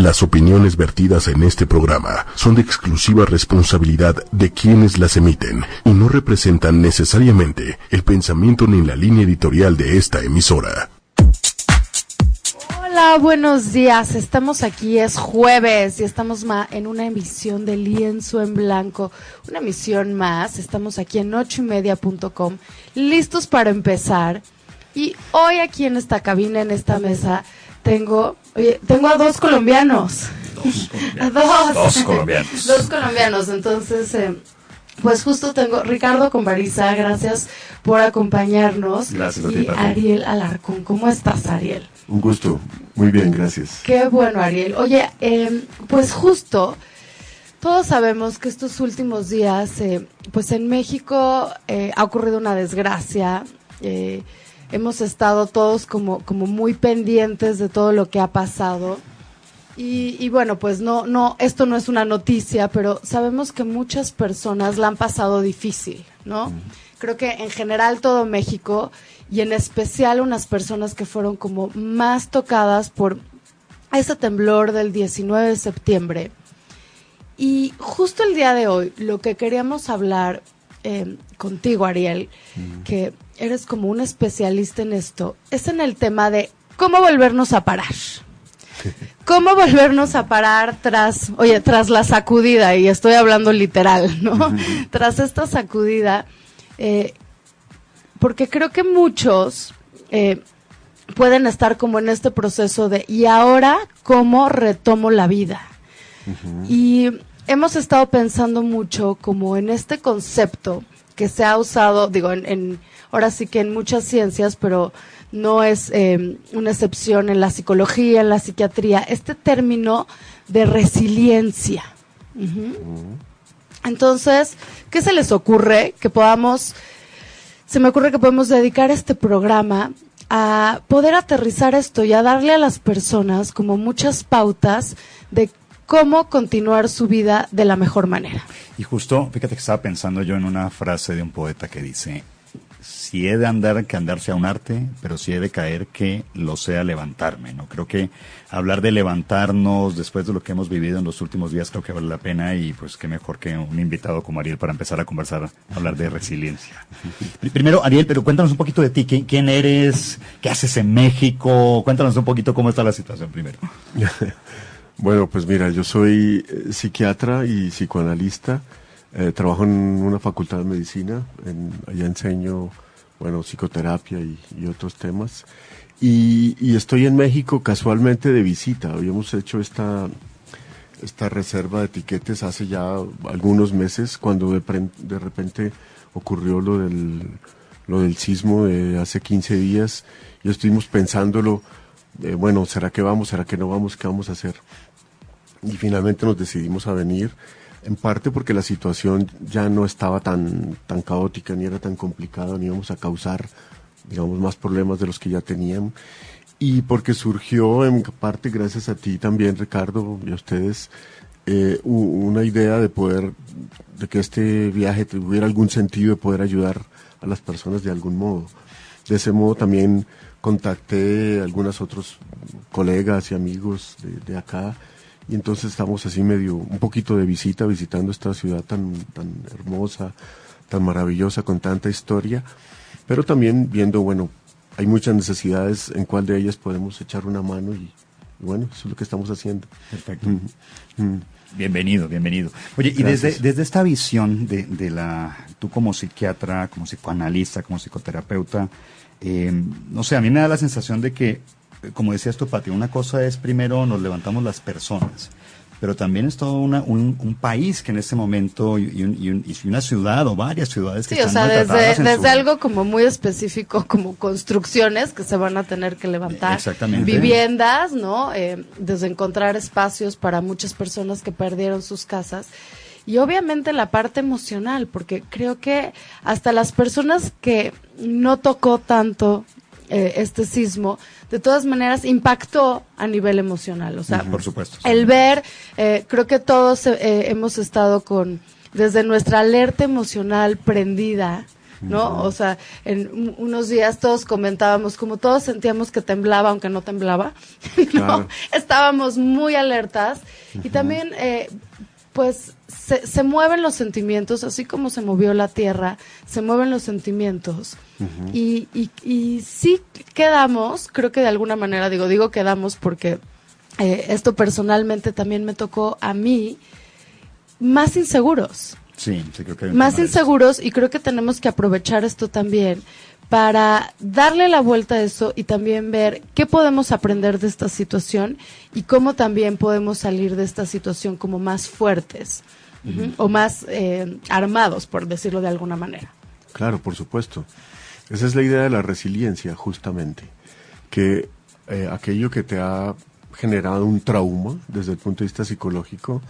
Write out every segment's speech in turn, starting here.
Las opiniones vertidas en este programa son de exclusiva responsabilidad de quienes las emiten y no representan necesariamente el pensamiento ni la línea editorial de esta emisora. Hola, buenos días. Estamos aquí, es jueves y estamos en una emisión de Lienzo en Blanco. Una emisión más. Estamos aquí en ochoymedia.com, listos para empezar. Y hoy aquí en esta cabina, en esta mesa, tengo, oye, tengo a dos colombianos. Dos colombianos. dos. colombianos. Entonces, eh, pues justo tengo Ricardo Convariza, gracias por acompañarnos. Gracias y Ariel Alarcón. ¿Cómo estás, Ariel? Un gusto. Muy bien, gracias. Qué bueno, Ariel. Oye, eh, pues justo todos sabemos que estos últimos días, eh, pues en México eh, ha ocurrido una desgracia. Hemos estado todos como, como muy pendientes de todo lo que ha pasado. Y, bueno, pues no, no, esto no es una noticia, pero sabemos que muchas personas la han pasado difícil, ¿no? Creo que en general todo México y en especial unas personas que fueron como más tocadas por ese temblor del 19 de septiembre. Y justo el día de hoy, lo que queríamos hablar eh, contigo, Ariel, que eres como un especialista en esto, es en el tema de cómo volvernos a parar. ¿Cómo volvernos a parar tras, oye, tras la sacudida? Y estoy hablando literal, ¿no? Tras esta sacudida, eh, porque creo que muchos eh, pueden estar como en este proceso de, ¿y ahora cómo retomo la vida? Y hemos estado pensando mucho como en este concepto que se ha usado, digo, en, ahora sí que en muchas ciencias, pero no es eh, una excepción en la psicología, en la psiquiatría, este término de resiliencia. Entonces, ¿qué se les ocurre que podamos, se me ocurre que podemos dedicar este programa a poder aterrizar esto y a darle a las personas como muchas pautas de cómo continuar su vida de la mejor manera. Y justo, fíjate que estaba pensando yo en una frase de un poeta que dice, si he de andar, que andarse a un arte, pero si he de caer, que lo sea levantarme, ¿no? Creo que hablar de levantarnos después de lo que hemos vivido en los últimos días creo que vale la pena y pues qué mejor que un invitado como Ariel para empezar a conversar, hablar de resiliencia. Primero, Ariel, pero cuéntanos un poquito de ti, ¿quién eres? ¿Qué haces en México? Cuéntanos un poquito cómo está la situación primero. Bueno, pues mira, yo soy eh, psiquiatra y psicoanalista. Eh, trabajo en una facultad de medicina. En, allá enseño, bueno, psicoterapia y, otros temas. Y, estoy en México casualmente de visita. Habíamos hecho esta, esta reserva de etiquetes hace ya algunos meses, cuando de, de repente ocurrió lo del, lo del sismo de hace 15 días. Y estuvimos pensándolo, eh, bueno, ¿será que vamos? ¿Será que no vamos? ¿Qué vamos a hacer? Y finalmente nos decidimos a venir, en parte porque la situación ya no estaba tan, tan caótica, ni era tan complicada, ni íbamos a causar, digamos, más problemas de los que ya tenían, y porque surgió en parte gracias a ti también, Ricardo, y a ustedes, eh, una idea de poder, de que este viaje tuviera algún sentido, de poder ayudar a las personas de algún modo. De ese modo también contacté a algunos otros colegas y amigos de, de acá y entonces estamos así medio, un poquito de visita, visitando esta ciudad tan, tan hermosa, tan maravillosa, con tanta historia, pero también viendo, bueno, hay muchas necesidades en cuál de ellas podemos echar una mano y, bueno, eso es lo que estamos haciendo. Perfecto. Bienvenido, bienvenido. Oye, y desde, desde esta visión de, de, la, tú como psiquiatra, como psicoanalista, como psicoterapeuta, eh, no sé, a mí me da la sensación de que como decías tú, Pati, una cosa es primero nos levantamos las personas, pero también es todo un, un, país que en este momento y, una ciudad o varias ciudades que sí, o sea, desde, desde algo como muy específico, como construcciones que se van a tener que levantar, Exactamente. viviendas, ¿no? Eh, desde encontrar espacios para muchas personas que perdieron sus casas. Y obviamente la parte emocional, porque creo que hasta las personas que no tocó tanto eh, este sismo, de todas maneras impactó a nivel emocional. O sea, por supuesto. El ver, eh, creo que todos eh, hemos estado con, desde nuestra alerta emocional prendida, ¿no? O sea, en unos días todos comentábamos, como todos sentíamos que temblaba, aunque no temblaba, ¿no? Estábamos muy alertas y también, eh, pues, se, se, mueven los sentimientos, así como se movió la tierra, se mueven los sentimientos. y, y, y sí quedamos, creo que de alguna manera, digo, digo quedamos porque eh, esto personalmente también me tocó a mí, más inseguros. Sí, sí creo que más inseguros y creo que tenemos que aprovechar esto también para darle la vuelta a eso y también ver qué podemos aprender de esta situación y cómo también podemos salir de esta situación como más fuertes o más eh, armados, por decirlo de alguna manera. Claro, por supuesto. Esa es la idea de la resiliencia, justamente, que eh, aquello que te ha generado un trauma desde el punto de vista psicológico,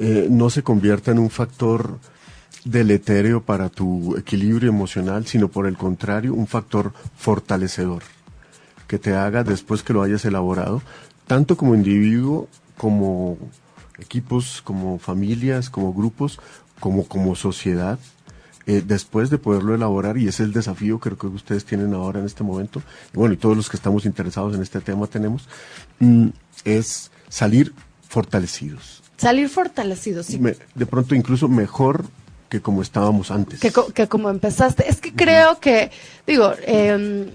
eh, no se convierta en un factor deletéreo para tu equilibrio emocional, sino por el contrario, un factor fortalecedor, que te haga después que lo hayas elaborado, tanto como individuo, como equipos, como familias, como grupos, como como sociedad, eh, después de poderlo elaborar, y ese es el desafío que creo que ustedes tienen ahora en este momento, y bueno, y todos los que estamos interesados en este tema tenemos, mm, es salir fortalecidos. Salir fortalecidos, sí. de pronto incluso mejor que como estábamos antes. Que, que como empezaste. Es que creo que, digo, eh,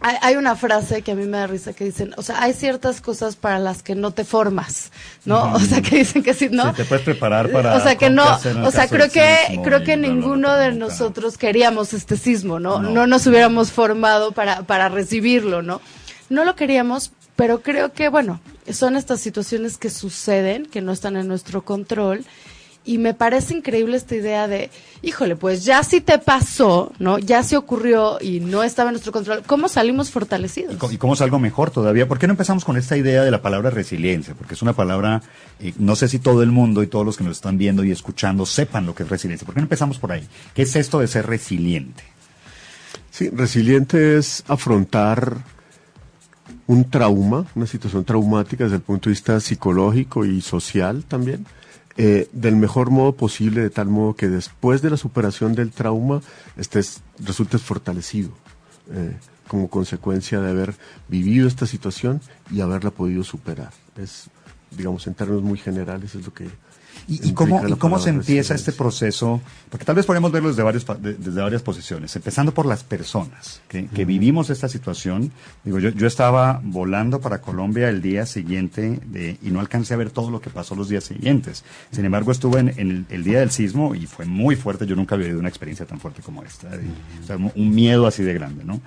hay, una frase que a mí me da risa que dicen, o sea, hay ciertas cosas para las que no te formas, ¿no? O sea, que dicen que sí, ¿no? Sí, te puedes preparar para. O sea, que no, o sea, creo que creo que ninguno de nosotros queríamos este sismo, ¿no? ¿no? nos hubiéramos formado para para recibirlo, ¿no? No lo queríamos, pero creo que bueno, son estas situaciones que suceden, que no están en nuestro control y me parece increíble esta idea de, híjole, pues ya si te pasó, ¿no? Ya se ocurrió y no estaba en nuestro control. ¿Cómo salimos fortalecidos? ¿Y cómo salgo mejor todavía? ¿Por qué no empezamos con esta idea de la palabra resiliencia? Porque es una palabra, eh, no sé si todo el mundo y todos los que nos están viendo y escuchando sepan lo que es resiliencia. ¿Por qué no empezamos por ahí? ¿Qué es esto de ser resiliente? Sí, resiliente es afrontar un trauma, una situación traumática desde el punto de vista psicológico y social también eh, del mejor modo posible, de tal modo que después de la superación del trauma estés, resultes fortalecido eh, como consecuencia de haber vivido esta situación y haberla podido superar. Es, digamos, en términos muy generales, es lo que ¿Y, cómo, cómo se empieza este proceso? Porque tal vez podemos verlo desde, varios, desde varias posiciones, empezando por las personas que, vivimos esta situación. Digo, yo, yo estaba volando para Colombia el día siguiente de, y no alcancé a ver todo lo que pasó los días siguientes. Sin embargo, estuve en, el, día del sismo y fue muy fuerte. Yo nunca había vivido una experiencia tan fuerte como esta. o sea, un miedo así de grande, ¿no?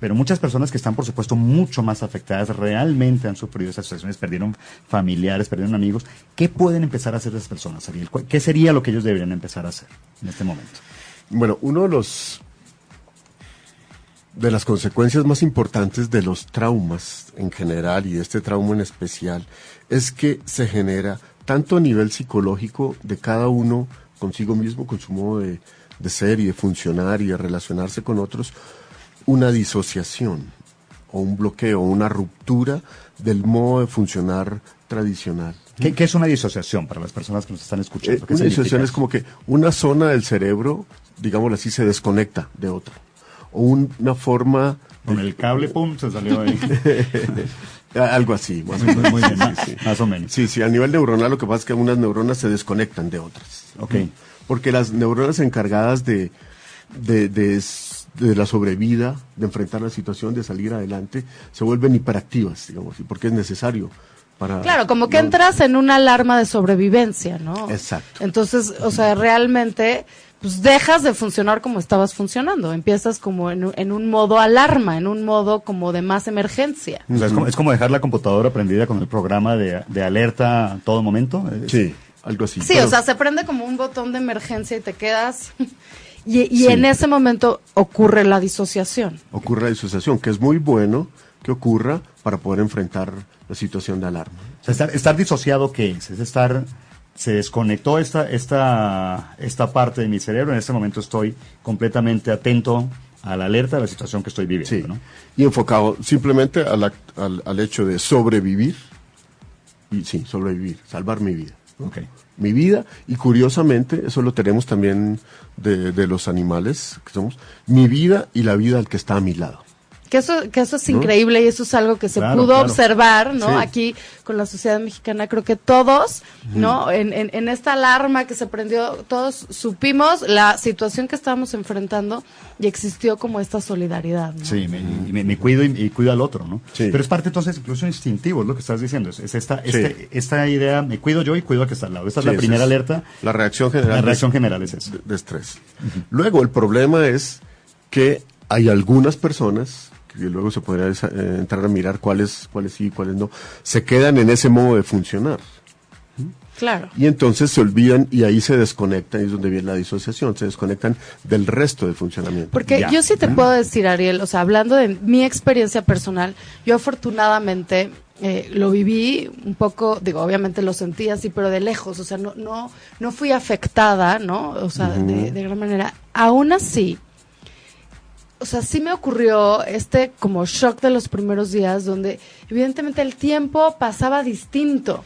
Pero muchas personas que están, por supuesto, mucho más afectadas, realmente han sufrido esas situaciones, perdieron familiares, perdieron amigos. ¿Qué pueden empezar a hacer esas personas, Ariel? ¿Qué sería lo que ellos deberían empezar a hacer en este momento? Bueno, uno de los de las consecuencias más importantes de los traumas en general y este trauma en especial es que se genera tanto a nivel psicológico de cada uno consigo mismo, con su modo de, de ser y de funcionar y de relacionarse con otros, una disociación o un bloqueo, una ruptura del modo de funcionar tradicional. ¿Qué, es una disociación para las personas que nos están escuchando? Eh, una disociación es como que una zona del cerebro, digámoslo así, se desconecta de otra. O una forma... Con el cable, pum, se salió ahí. Algo así, más o menos. Muy bien, más o menos. Sí, sí, a nivel neuronal lo que pasa es que unas neuronas se desconectan de otras. Ok. Porque las neuronas encargadas de, de, de de la sobrevida, de enfrentar la situación, de salir adelante, se vuelven hiperactivas, digamos, porque es necesario para... Claro, como que entras en una alarma de sobrevivencia, ¿no? Exacto. Entonces, o sea, realmente, pues dejas de funcionar como estabas funcionando, empiezas como en, en un modo alarma, en un modo como de más emergencia. es, como, dejar la computadora prendida con el programa de, de alerta a todo momento. Sí, algo así. Sí, o sea, se prende como un botón de emergencia y te quedas y, en ese momento ocurre la disociación. Ocurre la disociación, que es muy bueno que ocurra para poder enfrentar la situación de alarma. estar, disociado, ¿qué es? Es estar, se desconectó esta, esta, esta parte de mi cerebro, en este momento estoy completamente atento a la alerta de la situación que estoy viviendo. ¿no? Y enfocado simplemente al, al, al hecho de sobrevivir, y sí, sobrevivir, salvar mi vida. Mi vida, y curiosamente, eso lo tenemos también de, de los animales que somos, mi vida y la vida del que está a mi lado. Que eso, que eso es increíble y eso es algo que se pudo observar, ¿no? Aquí con la sociedad mexicana, creo que todos, ¿no? En, en, esta alarma que se prendió, todos supimos la situación que estábamos enfrentando y existió como esta solidaridad. ¿no? Sí, me, me, cuido y, cuido al otro, ¿no? Sí. Pero es parte entonces incluso instintivo, es lo que estás diciendo. Es, esta, este, esta idea, me cuido yo y cuido a que está al lado. Esta es la primera alerta. La reacción general. La reacción general es eso. De, estrés. Luego, el problema es que hay algunas personas y luego se podría eh, entrar a mirar cuáles, cuáles sí y cuáles no, se quedan en ese modo de funcionar. Claro. Y entonces se olvidan y ahí se desconectan, y es donde viene la disociación, se desconectan del resto del funcionamiento. Porque yo sí te puedo decir, Ariel, o sea, hablando de mi experiencia personal, yo afortunadamente eh, lo viví un poco, digo, obviamente lo sentí así, pero de lejos, o sea, no, no, no fui afectada, ¿no? O sea, de, de gran manera. Aún así, o sea, sí me ocurrió este como shock de los primeros días donde evidentemente el tiempo pasaba distinto.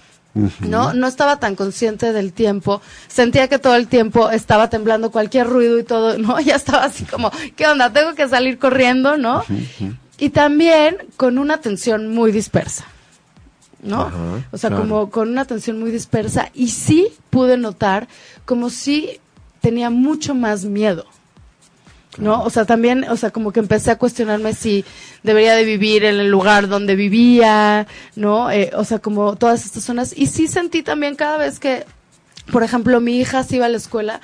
¿no? No estaba tan consciente del tiempo, sentía que todo el tiempo estaba temblando cualquier ruido y todo, ¿no? Ya estaba así como, ¿qué onda? Tengo que salir corriendo, ¿no? Y también con una atención muy dispersa, ¿no? o sea, como con una atención muy dispersa y sí pude notar como si tenía mucho más miedo. ¿No? O sea, también, o sea, como que empecé a cuestionarme si debería de vivir en el lugar donde vivía, ¿no? Eh, o sea, como todas estas zonas. Y sí sentí también cada vez que, por ejemplo, mi hija se iba a la escuela,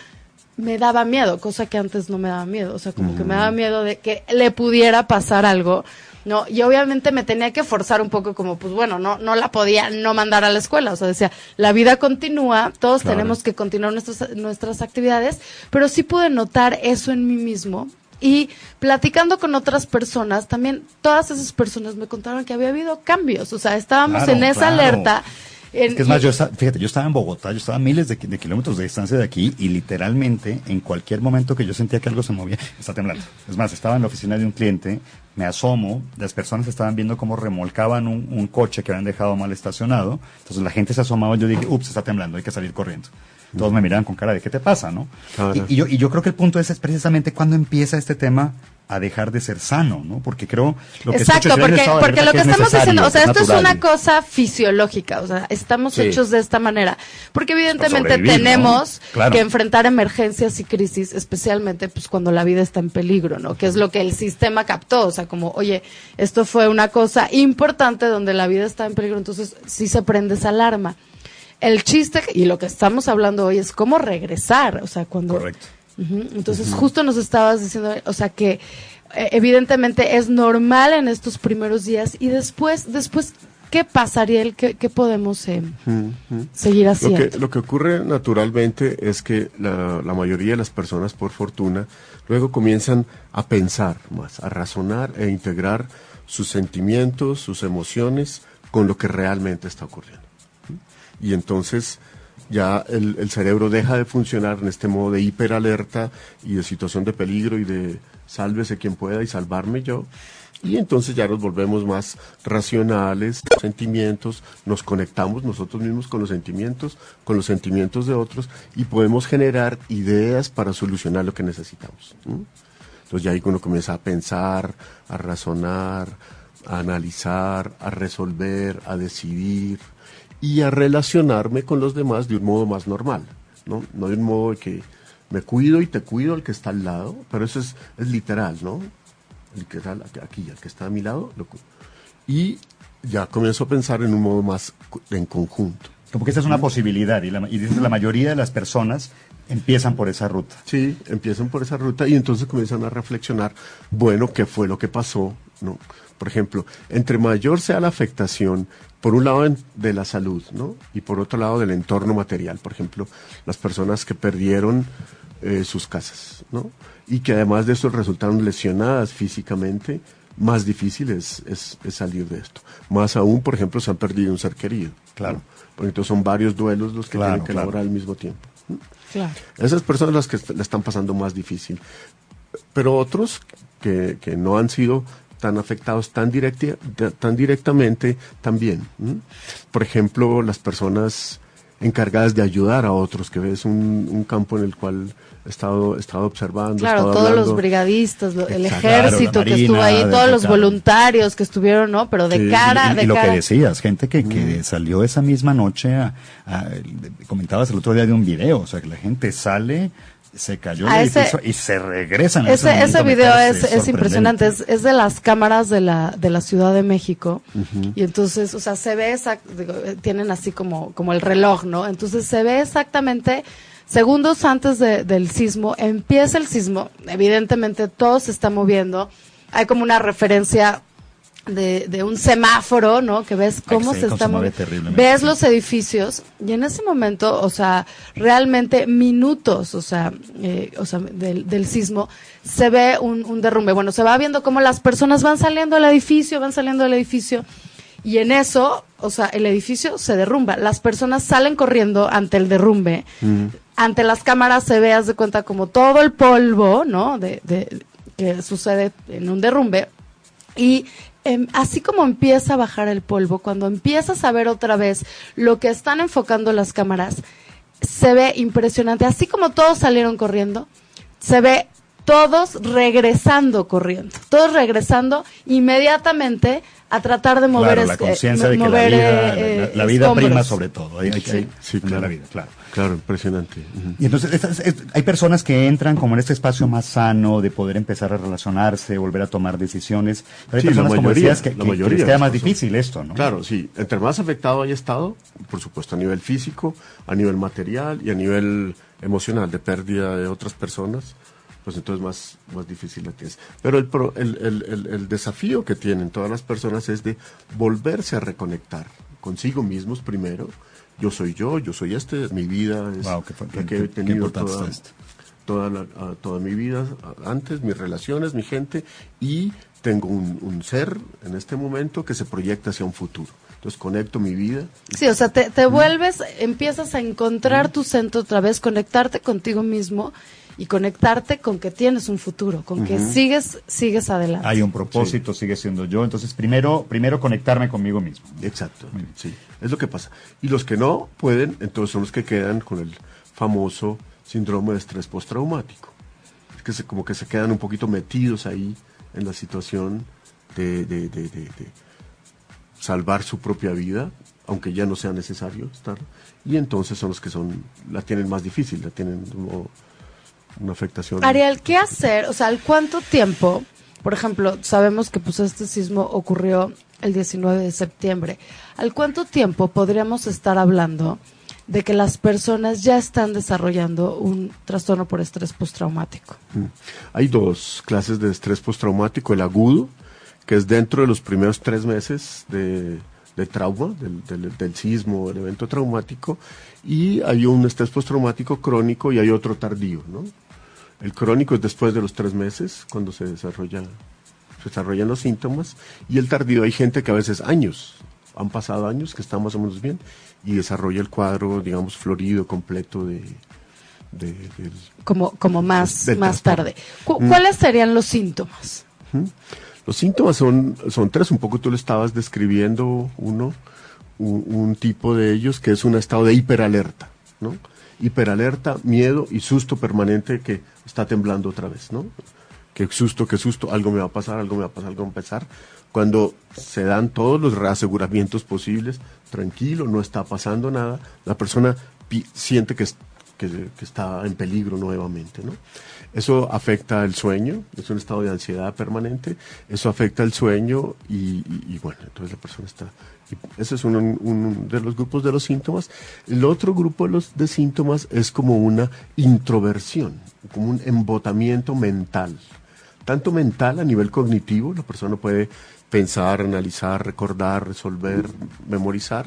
me daba miedo, cosa que antes no me daba miedo. O sea, como que me daba miedo de que le pudiera pasar algo ¿no? Y obviamente me tenía que forzar un poco como, pues bueno, no, no la podía no mandar a la escuela, o sea, decía, la vida continúa, todos tenemos que continuar nuestras, nuestras actividades, pero sí pude notar eso en mí mismo. Y platicando con otras personas, también todas esas personas me contaron que había habido cambios, o sea, estábamos en esa alerta es que es más, yo fíjate, yo estaba en Bogotá, yo estaba a miles de, kilómetros de distancia de aquí y literalmente en cualquier momento que yo sentía que algo se movía, está temblando. Es más, estaba en la oficina de un cliente, me asomo, las personas estaban viendo cómo remolcaban un, coche que habían dejado mal estacionado, entonces la gente se asomaba y yo dije, ups, está temblando, hay que salir corriendo. Todos me miraban con cara de, ¿qué te pasa, no? Y, yo, y yo creo que el punto es, es precisamente cuando empieza este tema a dejar de ser sano, ¿no? Porque creo lo que Exacto, porque, porque lo que, estamos diciendo, o sea, esto es una cosa fisiológica, o sea, estamos hechos de esta manera, porque evidentemente tenemos que enfrentar emergencias y crisis, especialmente pues cuando la vida está en peligro, ¿no? Que es lo que el sistema captó, o sea, como, oye, esto fue una cosa importante donde la vida está en peligro, entonces sí se prende esa alarma. El chiste y lo que estamos hablando hoy es cómo regresar, o sea, cuando Correcto entonces, justo nos estabas diciendo, o sea, que eh, evidentemente es normal en estos primeros días y después, después ¿qué pasaría? ¿Qué, qué podemos eh, seguir haciendo? Lo que, lo que, ocurre naturalmente es que la, la, mayoría de las personas, por fortuna, luego comienzan a pensar más, a razonar e integrar sus sentimientos, sus emociones con lo que realmente está ocurriendo. Y entonces ya el, cerebro deja de funcionar en este modo de hiperalerta y de situación de peligro y de sálvese quien pueda y salvarme yo. Y entonces ya nos volvemos más racionales, sentimientos, nos conectamos nosotros mismos con los sentimientos, con los sentimientos de otros y podemos generar ideas para solucionar lo que necesitamos. Entonces ya ahí uno comienza a pensar, a razonar, a analizar, a resolver, a decidir, y a relacionarme con los demás de un modo más normal, ¿no? No de un modo de que me cuido y te cuido al que está al lado, pero eso es, es literal, ¿no? El que está aquí, el que está a mi lado, lo y ya comienzo a pensar en un modo más en conjunto. Porque esa es una posibilidad y, la, y la mayoría de las personas empiezan por esa ruta. Sí, empiezan por esa ruta y entonces comienzan a reflexionar, bueno, ¿qué fue lo que pasó? ¿No? Por ejemplo, entre mayor sea la afectación, por un lado de la salud, ¿no? Y por otro lado del entorno material, por ejemplo, las personas que perdieron eh, sus casas, ¿no? Y que además de eso resultaron lesionadas físicamente, más difícil es, salir de esto. Más aún, por ejemplo, se han perdido un ser querido. Claro. Porque entonces son varios duelos los que tienen que elaborar al mismo tiempo. Claro. Esas personas las que le están pasando más difícil. Pero otros que, que no han sido tan afectados tan, tan directamente también. Por ejemplo, las personas encargadas de ayudar a otros, que es un, un campo en el cual he estado, he estado observando. he Claro, estado todos hablando. los brigadistas, lo- el Exacto, ejército claro, que estuvo ahí, todos los voluntarios que estuvieron, ¿no? Pero de Sí, cara, y, de y lo cara. que decías, gente que, que salió esa misma noche, a, a- comentabas el otro día de un video, o sea, que la gente sale, se cayó ese- edificio y se regresan. Ese, ese a video es, es impresionante, es, es de las cámaras de la, de la Ciudad de México y entonces, o sea, se ve, exact- digo, eh, tienen así como, como el reloj, ¿no? Entonces se ve exactamente segundos antes de- del sismo, empieza el sismo, evidentemente todo se está moviendo, hay como una referencia de, de un semáforo, ¿no? Que ves cómo sí, se está Ves los edificios y en ese momento, o sea, realmente minutos, o sea, eh, o sea del, del sismo, se ve un, un derrumbe. Bueno, se va viendo cómo las personas van saliendo del edificio, van saliendo del edificio y en eso, o sea, el edificio se derrumba. Las personas salen corriendo ante el derrumbe. Ante las cámaras se ve, haz de cuenta, como todo el polvo, ¿no? De, de, que sucede en un derrumbe. Y em, así como empieza a bajar el polvo, cuando empiezas a ver otra vez lo que están enfocando las cámaras, se ve impresionante. Así como todos salieron corriendo, se ve todos regresando corriendo, todos regresando inmediatamente a tratar de mover Claro, la eh, conciencia de que mover, la vida, eh, la, la vida escombros. prima sobre todo. Hay, hay que Sí. Claro. la vida, claro. Claro, impresionante. Y entonces es- hay personas que entran como en este espacio más sano de poder empezar a relacionarse, volver a tomar decisiones. Pero hay Sí, la personas, como decías, que, la que- que mayoría les queda más difícil esto, ¿no? Claro, sí. Entre más afectado haya estado, por supuesto, a nivel físico, a nivel material y a nivel emocional, de pérdida de otras personas, pues entonces más, más difícil la tienes. Pero el, pro- el, el, el, el desafío que tienen todas las personas es de volverse a reconectar consigo mismos primero. Yo soy yo, yo soy este, es mi vida, es Wow, qué la que he qué tenido toda, toda, la- a- toda mi vida antes, mis relaciones, mi gente, y tengo un, un ser en este momento que se proyecta hacia un futuro. Entonces conecto mi vida. Sí, o sea, te, te vuelves, empiezas a encontrar tu centro otra vez, conectarte contigo mismo y conectarte con que tienes un futuro, con que sigues, sigues adelante. Hay un propósito, sigue siendo yo. Entonces, primero, primero conectarme conmigo mismo. Exacto, sí, es lo que pasa. Y los que no pueden, entonces son los que quedan con el famoso síndrome de estrés postraumático. Es que se, como que se quedan un poquito metidos ahí en la situación de, de- de- de- de salvar su propia vida, aunque ya no sea necesario estar. Y entonces son los que son la tienen más difícil, la tienen como una afectación. Ariel, ¿qué hacer? O sea, ¿al cuánto tiempo? Por ejemplo, sabemos que pues este sismo ocurrió el 19 de septiembre. ¿Al cuánto tiempo podríamos estar hablando de que las personas ya están desarrollando un trastorno por estrés postraumático? Mm. Hay dos clases de estrés postraumático, el agudo, que es dentro de los primeros tres meses de, de trauma, del, del, del sismo, del evento traumático, y hay un estrés postraumático crónico y hay otro tardío, ¿no? El crónico es después de los tres meses, cuando se desarrolla, se desarrollan los síntomas, y el tardío hay gente que a veces años, han pasado años, que está más o menos bien, y desarrolla el cuadro, digamos, florido, completo de, Como, como más, Del más trastorno. tarde. Cu- ¿Cuáles serían los síntomas? Los síntomas son, son tres, un poco tú lo estabas describiendo uno, un, un tipo de ellos que es un estado de hiperalerta, ¿no? Hiperalerta, miedo y susto permanente que está temblando otra vez, ¿no? Qué susto, qué susto, algo me va a pasar, algo me va a pasar, algo va a pasar. Cuando se dan todos los reaseguramientos posibles, tranquilo, no está pasando nada, la persona siente que, es- que, que está en peligro nuevamente. Eso afecta el sueño, es un estado de ansiedad permanente, eso afecta el sueño y, y- y bueno, entonces la persona está... ese es un, un de los grupos de los síntomas. El otro grupo de, síntomas es como una introversión, como un embotamiento mental. Tanto mental a nivel cognitivo, la persona puede pensar, analizar, recordar, resolver, memorizar,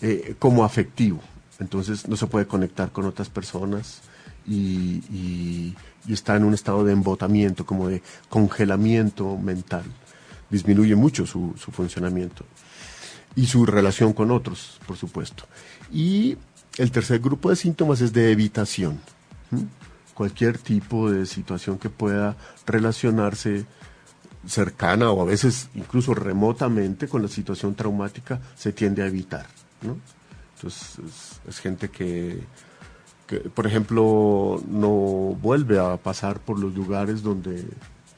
eh, como afectivo. Entonces no se puede conectar con otras personas y, está en un estado de embotamiento, como de congelamiento mental. Disminuye mucho su funcionamiento y su relación con otros, por supuesto. Y el tercer grupo de síntomas es de evitación. Cualquier tipo de situación que pueda relacionarse cercana o a veces incluso remotamente con la situación traumática se tiende a evitar. Entonces es, gente que, por ejemplo, no vuelve a pasar por los lugares donde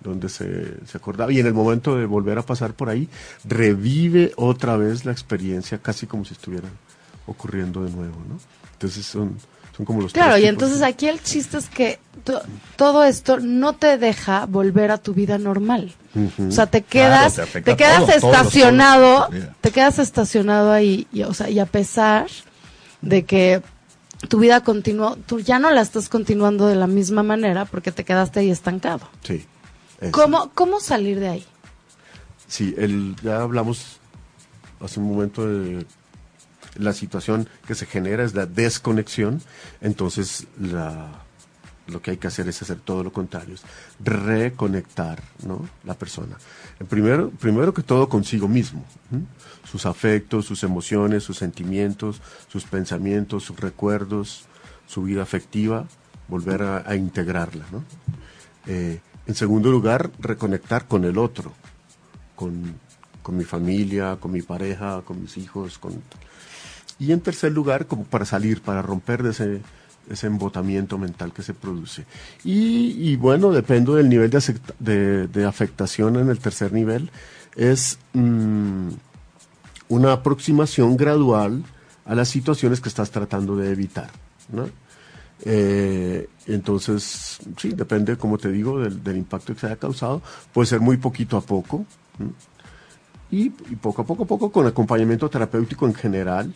donde se, se, acordaba y en el momento de volver a pasar por ahí revive otra vez la experiencia casi como si estuviera ocurriendo de nuevo, ¿no? Entonces son, son como los... Claro, y entonces aquí el chiste es que todo esto no te deja volver a tu vida normal. O sea, te quedas, te, quedas estacionado, te quedas estacionado ahí, y, o sea, y a pesar de que tu vida continúa, tú ya no la estás continuando de la misma manera porque te quedaste ahí estancado. Sí. ¿Cómo, ¿Cómo salir de ahí? Sí, el, ya hablamos hace un momento de la situación que se genera es la desconexión, entonces la, lo que hay que hacer es hacer todo lo contrario, es reconectar ¿no? la persona. Primero, primero que todo consigo mismo, sus afectos, sus emociones, sus sentimientos, sus pensamientos, sus recuerdos, su vida afectiva, volver a, integrarla. ¿no? Eh, en segundo lugar, reconectar con el otro, con, con mi familia, con mi pareja, con mis hijos, con y en tercer lugar, como para salir, para romper de ese, ese embotamiento mental que se produce. Y, bueno, depende del nivel de, de, afectación en el tercer nivel, es mm, una aproximación gradual a las situaciones que estás tratando de evitar. ¿no? Eh, entonces, sí, depende, como te digo, del, impacto que se haya causado. Puede ser muy poquito a poco. Y, y, poco a poco, a poco, con acompañamiento terapéutico en general,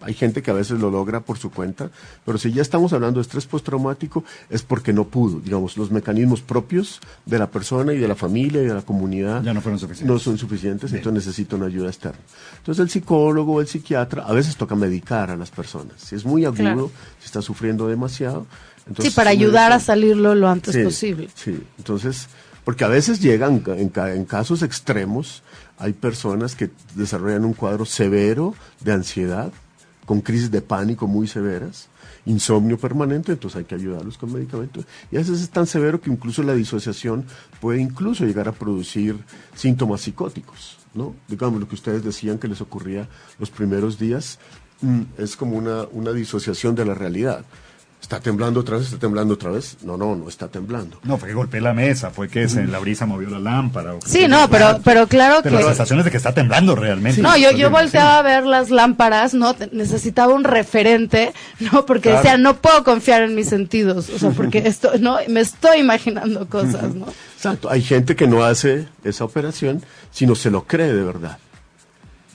hay gente que a veces lo logra por su cuenta, pero si ya estamos hablando de estrés postraumático es porque no pudo. Digamos, los mecanismos propios de la persona y de la familia y de la comunidad ya no, fueron suficientes. no son suficientes, entonces necesita una ayuda externa. Entonces el psicólogo o el psiquiatra a veces toca medicar a las personas. Si es muy agudo, si está sufriendo demasiado. Entonces, sí, para ayudar a salirlo lo antes posible. Sí, entonces, porque a veces llegan en, en casos extremos, hay personas que desarrollan un cuadro severo de ansiedad con crisis de pánico muy severas, insomnio permanente, entonces hay que ayudarlos con medicamentos. Y a veces es tan severo que incluso la disociación puede incluso llegar a producir síntomas psicóticos, ¿no? Digamos lo que ustedes decían que les ocurría los primeros días, mm, es como una, una disociación de la realidad. ¿Está temblando otra vez? ¿Está temblando otra vez? No, no, no está temblando. No, fue que golpeé la mesa, fue que se, la brisa movió la lámpara. sí, no, pero, pero claro pero que... la sensación es de que está temblando realmente. no, yo, yo volteaba a ver las lámparas, ¿no? Necesitaba un referente, ¿no? Porque decía, no puedo confiar en mis sentidos, o sea, porque esto, ¿no? Me estoy imaginando cosas, ¿no? Exacto, hay gente que no hace esa operación, sino se lo cree de verdad.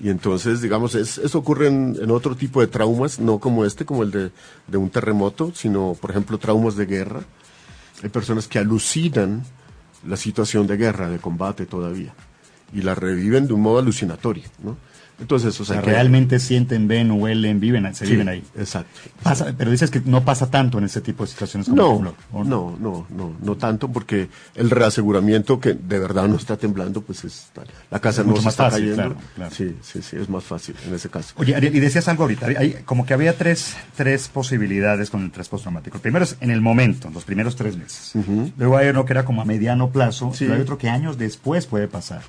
Y entonces, digamos, es, eso ocurre en, otro tipo de traumas, no como este, como el de, de, un terremoto, sino, por ejemplo, traumas de guerra. Hay personas que alucinan la situación de guerra, de combate todavía, y la reviven de un modo alucinatorio, ¿no? Entonces, o sea, realmente sienten, ven, huelen, viven, se viven ahí. Exacto. pero dices que no pasa tanto en ese tipo de situaciones como no, no, no, no, no tanto porque el reaseguramiento que de verdad no está temblando, pues es la casa no se está cayendo. Sí, sí, sí, es más fácil en ese caso. Oye, y decías algo ahorita, hay, como que había tres, tres posibilidades con el estrés postraumático. El primero es en el momento, los primeros tres meses. Luego hay uno que era como a mediano plazo, pero hay otro que años después puede pasar.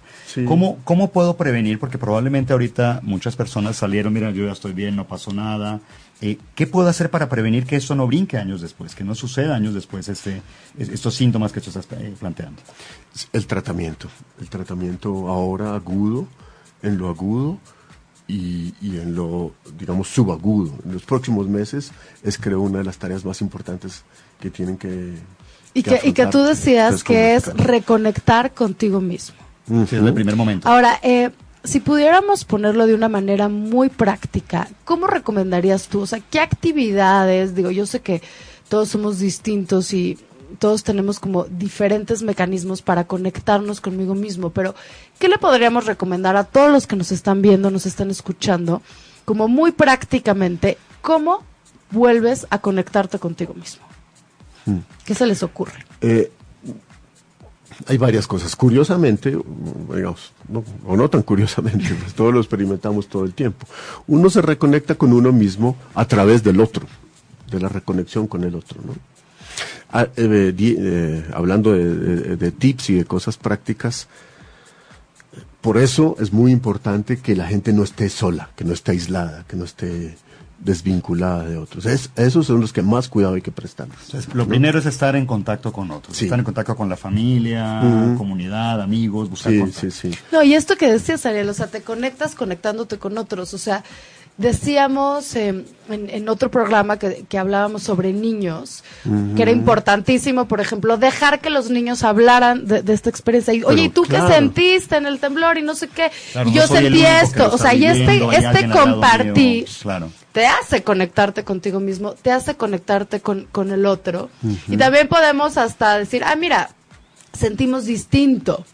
¿Cómo, ¿Cómo puedo prevenir? Porque probablemente ahorita muchas personas salieron, mira, yo ya estoy bien, no pasó nada. Eh, ¿Qué puedo hacer para prevenir que esto no brinque años después, que no suceda años después este, estos síntomas que tú estás eh, planteando? El tratamiento, el tratamiento ahora agudo, en lo agudo y, en lo, digamos, subagudo. En los próximos meses es, creo, una de las tareas más importantes que tienen que... Y que, y que tú decías que es reconectar contigo mismo. en el primer momento. Ahora, eh, si pudiéramos ponerlo de una manera muy práctica, ¿cómo recomendarías tú? O sea, ¿qué actividades? Digo, yo sé que todos somos distintos y todos tenemos como diferentes mecanismos para conectarnos conmigo mismo, pero ¿qué le podríamos recomendar a todos los que nos están viendo, nos están escuchando, como muy prácticamente, cómo vuelves a conectarte contigo mismo? Hmm. ¿Qué se les ocurre? Eh, hay varias cosas. Curiosamente, digamos, o no tan curiosamente, pues todos lo experimentamos todo el tiempo. Uno se reconecta con uno mismo a través del otro, de la reconexión con el otro, ¿no? Ah, eh, eh, hablando de, tips y de cosas prácticas, por eso es muy importante que la gente no esté sola, que no esté aislada, que no esté desvinculada de otros. Es, esos son los que más cuidado hay que prestar. lo primero es estar en contacto con otros, estar en contacto con la familia, comunidad, amigos, buscar sí, Sí, sí. No, y esto que decías, Ariel, o sea, te conectas conectándote con otros, o sea, Decíamos em, en, otro programa que, hablábamos sobre niños, que era importantísimo, por ejemplo, dejar que los niños hablaran de, esta experiencia. Y, Oye, ¿y tú qué sentiste en el temblor y no sé qué? y yo sentí esto. O sea, y este, este compartir te hace conectarte contigo mismo, te hace conectarte con, con el otro. Y también podemos hasta decir, ah, mira, sentimos distinto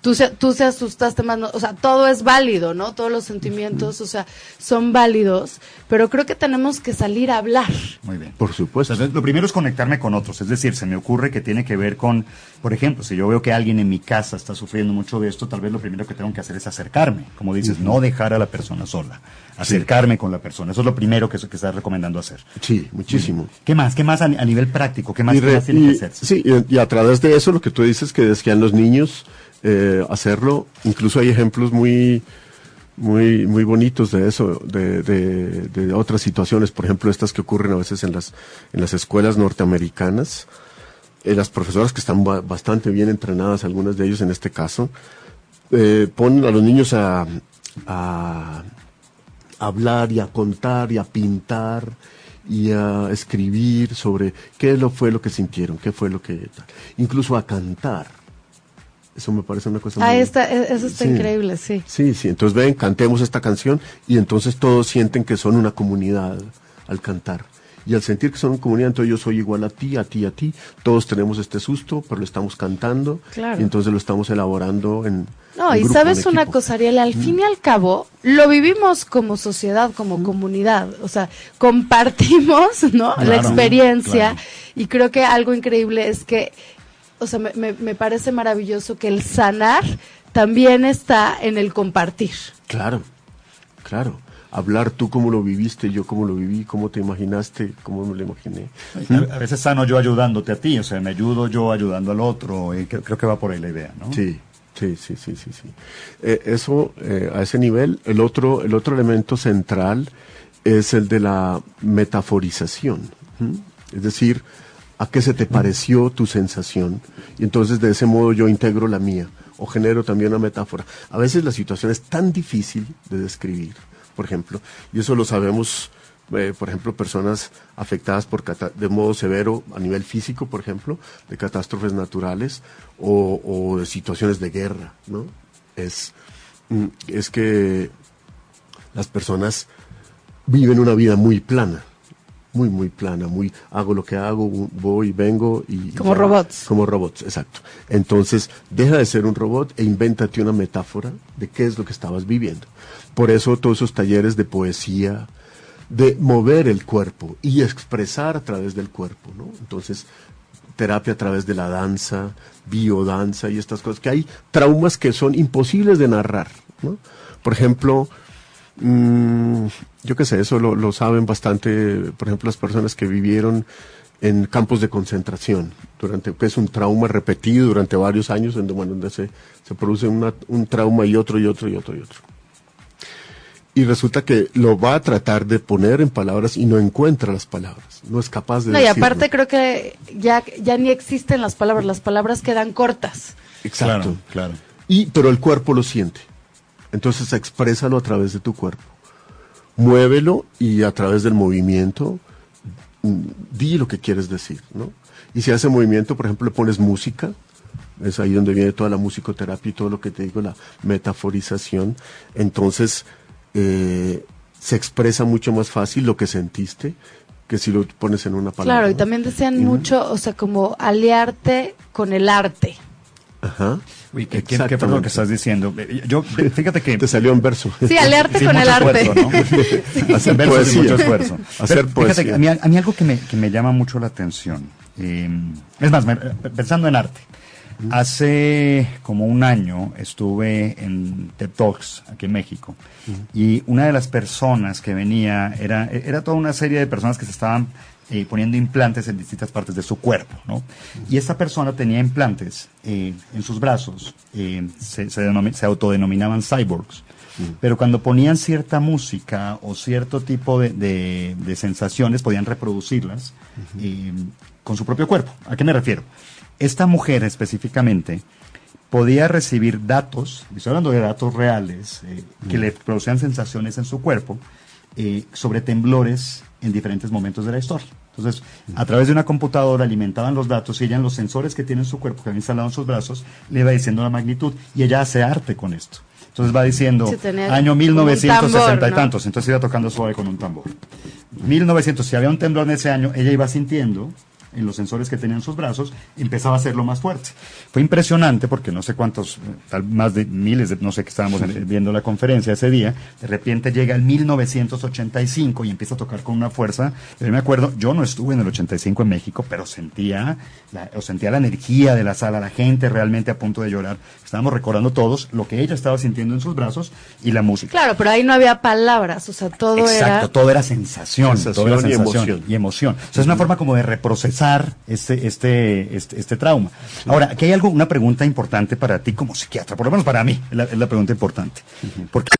tú se, tú se asustaste más, o sea, todo es válido, ¿no? Todos los sentimientos, o sea, son válidos, pero creo que tenemos que salir a hablar. Muy bien. Por supuesto. lo primero es conectarme con otros, es decir, se me ocurre que tiene que ver con, por ejemplo, si yo veo que alguien en mi casa está sufriendo mucho de esto, tal vez lo primero que tengo que hacer es acercarme, como dices, no dejar a la persona sola, acercarme con la persona, eso es lo primero que, que estás recomendando hacer. Sí, muchísimo. ¿Qué más? ¿Qué más a, nivel práctico? ¿Qué más, tiene que hacer? Sí, y, y a través de eso lo que tú dices que decían los niños, eh, hacerlo. Incluso hay ejemplos muy, muy, muy bonitos de eso, de, otras situaciones, por ejemplo, estas que ocurren a veces en las, en las escuelas norteamericanas. Eh, las profesoras que están bastante bien entrenadas, algunas de ellos en este caso, eh, ponen a los niños a, a, hablar y a contar y a pintar y a escribir sobre qué lo fue lo que sintieron, qué fue lo que... Incluso a cantar eso me parece una cosa ah, muy... Está, e, eso está increíble, sí. Sí, sí. Entonces ven, cantemos esta canción y entonces todos sienten que son una comunidad al cantar. Y al sentir que son una comunidad, entonces yo soy igual a ti, a ti, a ti. Todos tenemos este susto, pero lo estamos cantando. Claro. Y entonces lo estamos elaborando en. No, y sabes una cosa, Ariel, al fin y al cabo, lo vivimos como sociedad, como comunidad. O sea, compartimos, ¿no? la experiencia. Y creo que algo increíble es que o sea, me, me, parece maravilloso que el sanar también está en el compartir. Claro, claro hablar tú cómo lo viviste, yo cómo lo viví, cómo te imaginaste, cómo me lo imaginé. A, veces sano yo ayudándote a ti, o sea, me ayudo yo ayudando al otro, y creo, que va por ahí la idea, ¿no? Sí, sí, sí, sí, sí. sí. Eh, eso, eh, a ese nivel, el otro, el otro elemento central es el de la metaforización. Es decir, a qué se te pareció tu sensación y entonces de ese modo yo integro la mía o genero también una metáfora. A veces la situación es tan difícil de describir, por ejemplo, y eso lo sabemos, eh, por ejemplo, personas afectadas por de modo severo a nivel físico, por ejemplo, de catástrofes naturales o, de situaciones de guerra, ¿no? Es, mm, es que las personas viven una vida muy plana muy, muy plana, muy, hago lo que hago, voy, vengo y... Como robots. Como robots, exacto. Entonces, deja de ser un robot e invéntate una metáfora de qué es lo que estabas viviendo. Por eso todos esos talleres de poesía, de mover el cuerpo y expresar a través del cuerpo, ¿no? Entonces, terapia a través de la danza, biodanza y estas cosas, que hay traumas que son imposibles de narrar, ¿no? Por ejemplo, Mm, yo qué sé, eso lo, saben bastante, por ejemplo, las personas que vivieron en campos de concentración, durante, que es un trauma repetido durante varios años, en donde se, se produce un trauma y otro y otro y otro y otro. Y resulta que lo va a tratar de poner en palabras y no encuentra las palabras, no es capaz de... No, y aparte creo que ya, ya ni existen las palabras, las palabras quedan cortas. Exacto, claro. Y, pero el cuerpo lo siente. Entonces exprésalo a través de tu cuerpo. Muévelo y a través del movimiento mm, di lo que quieres decir, ¿no? Y si hace movimiento, por ejemplo, le pones música, es ahí donde viene toda la musicoterapia y todo lo que te digo, la metaforización, entonces eh, se expresa mucho más fácil lo que sentiste que si lo pones en una palabra. Claro, y también decían mucho, o sea, como aliarte con el arte. Ajá. Uy, ¿qué, qué, qué lo que estás diciendo? Yo, fíjate que... Te salió en verso. Sí, alearte con el arte. Hacer verso mucho esfuerzo. Hacer Fíjate, a mí, a mí, algo que me, que me llama mucho la atención, eh, es más, pensando en arte, Hace como un año estuve en TED Talks aquí en México y una de las personas que venía era, era toda una serie de personas que se estaban eh, poniendo implantes en distintas partes de su cuerpo, ¿no? Y esta persona tenía implantes eh, en sus brazos, eh, se, se, autodenominaban cyborgs. pero cuando ponían cierta música o cierto tipo de, de, sensaciones, podían reproducirlas eh, con su propio cuerpo. ¿A qué me refiero? Esta mujer específicamente podía recibir datos, estoy hablando de datos reales, eh, que le producían sensaciones en su cuerpo eh, sobre temblores en diferentes momentos de la historia. Entonces, a través de una computadora alimentaban los datos y ella en los sensores que tiene en su cuerpo, que había instalado en sus brazos, le iba diciendo la magnitud y ella hace arte con esto. Entonces va diciendo año 1960 y tantos, entonces iba tocando suave con un tambor. 1900, si había un temblor en ese año, ella iba sintiendo en los sensores que tenía en sus brazos, empezaba a hacerlo más fuerte. Fue impresionante porque no sé cuántos, tal, más de miles, de, no sé que estábamos viendo la conferencia ese día, de repente llega el 1985 y empieza a tocar con una fuerza. Yo me acuerdo, yo no estuve en el 85 en México, pero sentía la, o sentía la energía de la sala, la gente realmente a punto de llorar. Estábamos recordando todos lo que ella estaba sintiendo en sus brazos y la música. Claro, pero ahí no había palabras, o sea, todo era... Exacto, todo era sensación, todo era sensación y emoción. Y emoción. O sea, es una forma como de reprocesar este, este, este, este, trauma. Ahora, aquí hay algo, una pregunta importante para ti como psiquiatra, por lo menos para mí, es la, pregunta importante. Porque